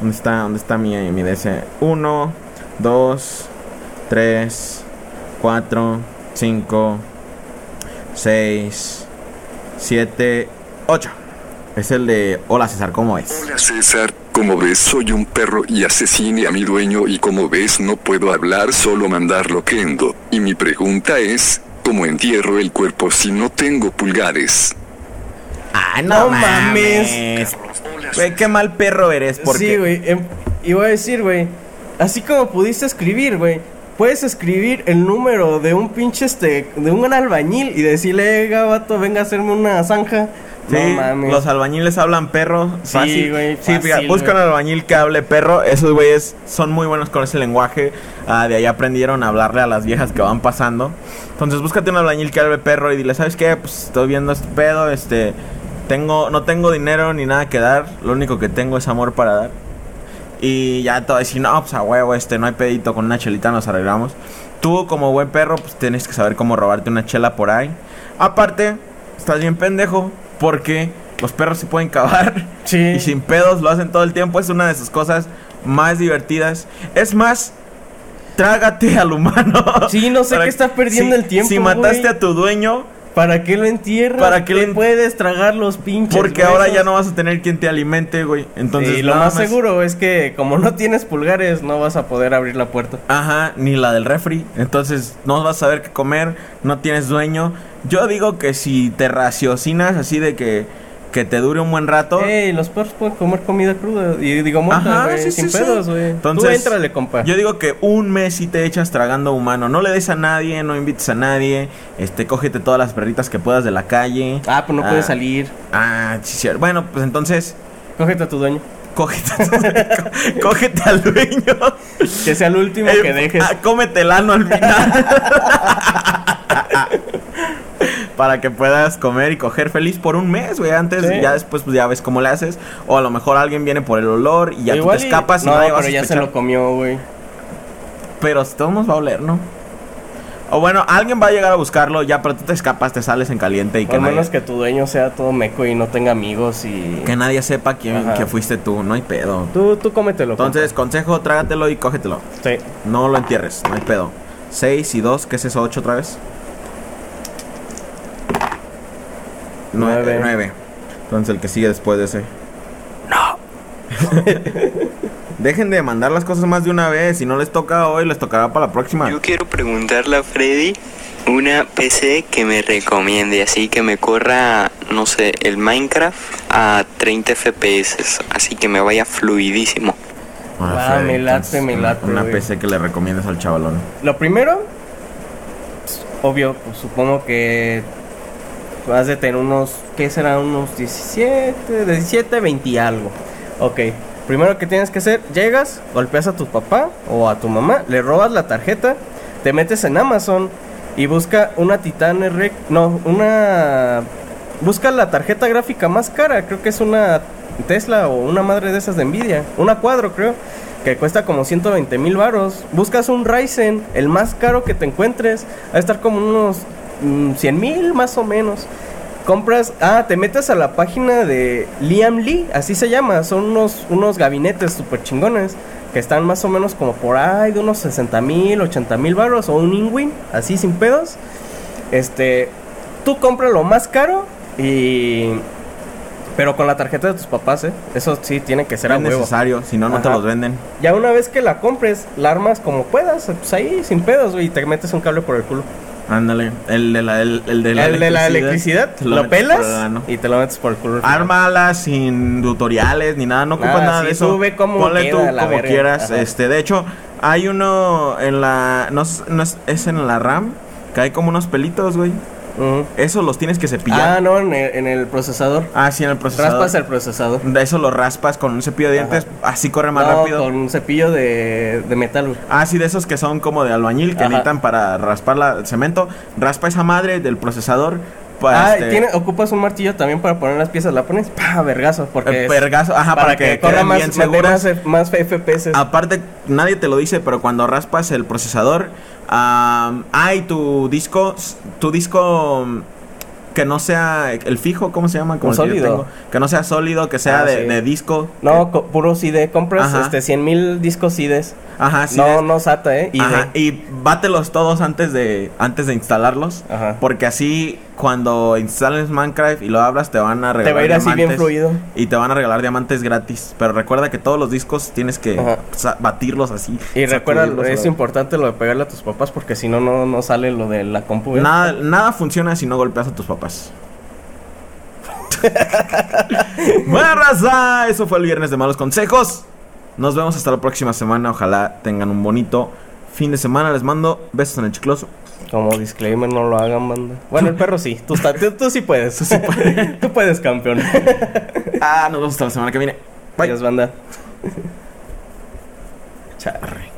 ¿Dónde está, dónde está mi, mi DC? 1, 2, 3, 4, 5, 6, 7, 8. Es el de Hola César, ¿cómo es? Hola César, como ves soy un perro y asesiné a mi dueño y como ves no puedo hablar solo mandar loquendo. Y mi pregunta es, ¿cómo entierro el cuerpo si no tengo pulgares? Ah, No mames. Güey, qué mal perro eres, porque Sí, güey. em, iba a decir, güey. Así como pudiste escribir, güey. Puedes escribir el número de un pinche este. De un albañil y decirle, eh, gabato, venga a hacerme una zanja. Sí, no mames. los albañiles hablan perro. Sí, fácil. güey, Sí, fíjate, fácil, busca un güey. albañil que hable perro. Esos güeyes son muy buenos con ese lenguaje. Ah, de ahí aprendieron a hablarle a las viejas que van pasando. Entonces, búscate un albañil que hable perro y dile, ¿sabes qué? Pues estoy viendo este pedo, este... Tengo, no tengo dinero ni nada que dar. Lo único que tengo es amor para dar. Y ya a decir, no, pues a huevo, este, no hay pedito, con una chelita nos arreglamos. Tú, como buen perro, pues tienes que saber cómo robarte una chela por ahí. Aparte, estás bien pendejo, porque los perros se pueden cavar. Sí. Y sin pedos lo hacen todo el tiempo. Es una de sus cosas más divertidas. Es más, trágate al humano. Sí, no sé qué está perdiendo si- el tiempo, Si mataste a tu dueño, ¿Para qué lo entierras? ¿Para qué en- puedes tragar los pinches porque ahora ya no vas a tener quien te alimente, güey. Entonces, y lo nada más seguro es que como no tienes pulgares, no vas a poder abrir la puerta. Ajá, ni la del refri. Entonces no vas a saber qué comer, no tienes dueño. Yo digo que si te raciocinas así de que, que te dure un buen rato. Ey, los perros pueden comer comida cruda. Y digo, muerta, güey, sí, sin sí, sí. pedos, güey. Tú Entonces, éntrale, compa. Yo digo que un mes si te echas tragando humano. No le des a nadie, no invites a nadie. Este, cógete todas las perritas que puedas de la calle. Ah, pues no puedes salir. Ah, sí, sí. Bueno, pues entonces, Cógete a tu dueño. cógete, cógete al dueño. Que sea el último Eh, que dejes. ah, cómete el ano al final. Para que puedas comer y coger feliz por un mes, güey. Antes, Sí. ya después, pues ya ves cómo le haces. O a lo mejor alguien viene por el olor y ya tú te y- escapas y No, nadie va a pero ya se lo comió, güey. Pero si todos nos va a oler, ¿no? O bueno, alguien va a llegar a buscarlo ya, pero tú te escapas, te sales en caliente y que, Al nadie, menos que tu dueño sea todo meco y no tenga amigos y... que nadie sepa quién que fuiste tú. No hay pedo. Tú, tú cómetelo. Entonces, consejo, trágatelo y cógetelo. Sí. No lo entierres, no hay pedo. 6 y 2, ¿qué es eso? ¿8 otra vez? 9. Nueve. 9. Entonces el que sigue después de ese. No. Dejen de mandar las cosas más de una vez. Si no les toca hoy, les tocará para la próxima. Yo quiero preguntarle a Freddy una PC que me recomiende, así que me corra, no sé, el Minecraft a 30 FPS, así que me vaya fluidísimo. Ah, Freddy, me late, me una- late, Una. PC que le recomiendas al chavalón. Lo primero, pues, obvio, pues supongo que vas de tener unos, ¿qué será? Unos 17, 17, 20 y algo. Ok, primero que tienes que hacer, llegas, golpeas a tu papá o a tu mamá, le robas la tarjeta, te metes en Amazon y busca una Titan RX, no, una... Busca la tarjeta gráfica más cara, creo que es una Tesla o una madre de esas de Nvidia, una cuadro creo, que cuesta como 120 mil varos. Buscas un Ryzen, el más caro que te encuentres, va a estar como unos 100 mil más o menos. Compras, ah, te metes a la página de Liam Lee, así se llama, son unos, unos gabinetes super chingones que están más o menos como por ahí de unos 60 mil, 80 mil baros o un Inwin, así sin pedos. Este, tú compras lo más caro y... Pero con la tarjeta de tus papás, ¿eh? Eso sí tiene que ser a es huevo. necesario, si no, no te los venden. Ya una vez que la compres, la armas como puedas, pues ahí sin pedos, güey, y te metes un cable por el culo. Ándale, el de la, el, el de la el de la electricidad, lo, pelas y te lo metes por el culo. Ármala sin tutoriales ni nada, no ocupas Nada, nada sí, de eso. tú ve cómo Ponle tú como verga. quieras. Ajá. Este, de hecho, hay uno en la no es, es en la RAM que hay como unos pelitos, güey. Esos los tienes que Ah, cepillar. no, en el, en el procesador. Ah, sí, en el procesador. Raspas el procesador. Eso lo raspas con un cepillo de dientes, así corre más No, rápido. con un cepillo de, de metal, güey. Ah, sí, de esos que son como de albañil, que Ajá. necesitan para raspar la, el cemento. Raspa esa madre del procesador. Ah, este, tiene, ocupas un martillo también para poner las piezas, la pones, pa, vergazo, porque eh, vergazo, ajá, para, que, corra queden más, bien más, más FPS. Aparte, nadie te lo dice, pero cuando raspas el procesador, am, hay tu disco, tu disco mm, que no sea el fijo, ¿cómo se llama? Como el que sólido. tengo. Que no sea sólido, que sea Ah, de, sí. de disco. No, co- puro CD, compras este 100 mil discos CDs. Ajá, sí. no, no SATA, eh. Ajá, y bátelos todos antes de antes de instalarlos, Ajá. porque así cuando instales Minecraft y lo abras te van a Te regalar va a ir así bien fluido. y te van a regalar diamantes gratis, pero recuerda que todos los discos tienes que batirlos así. Y recuerda, es importante lo de pegarle a tus papás porque si no, no, no sale lo de la compu. Nada, nada funciona si no golpeas a tus papás. bueno, raza, eso fue el viernes de malos consejos. Nos vemos hasta la próxima semana. Ojalá tengan un bonito fin de semana. Les mando besos en el chicloso. Como disclaimer, no lo hagan, banda. Bueno, el perro sí. Tú, está- tú, tú sí puedes. Tú, sí puedes. tú puedes, campeón. Ah, nos vemos hasta la semana que viene. Bye. Adiós, banda. Charro.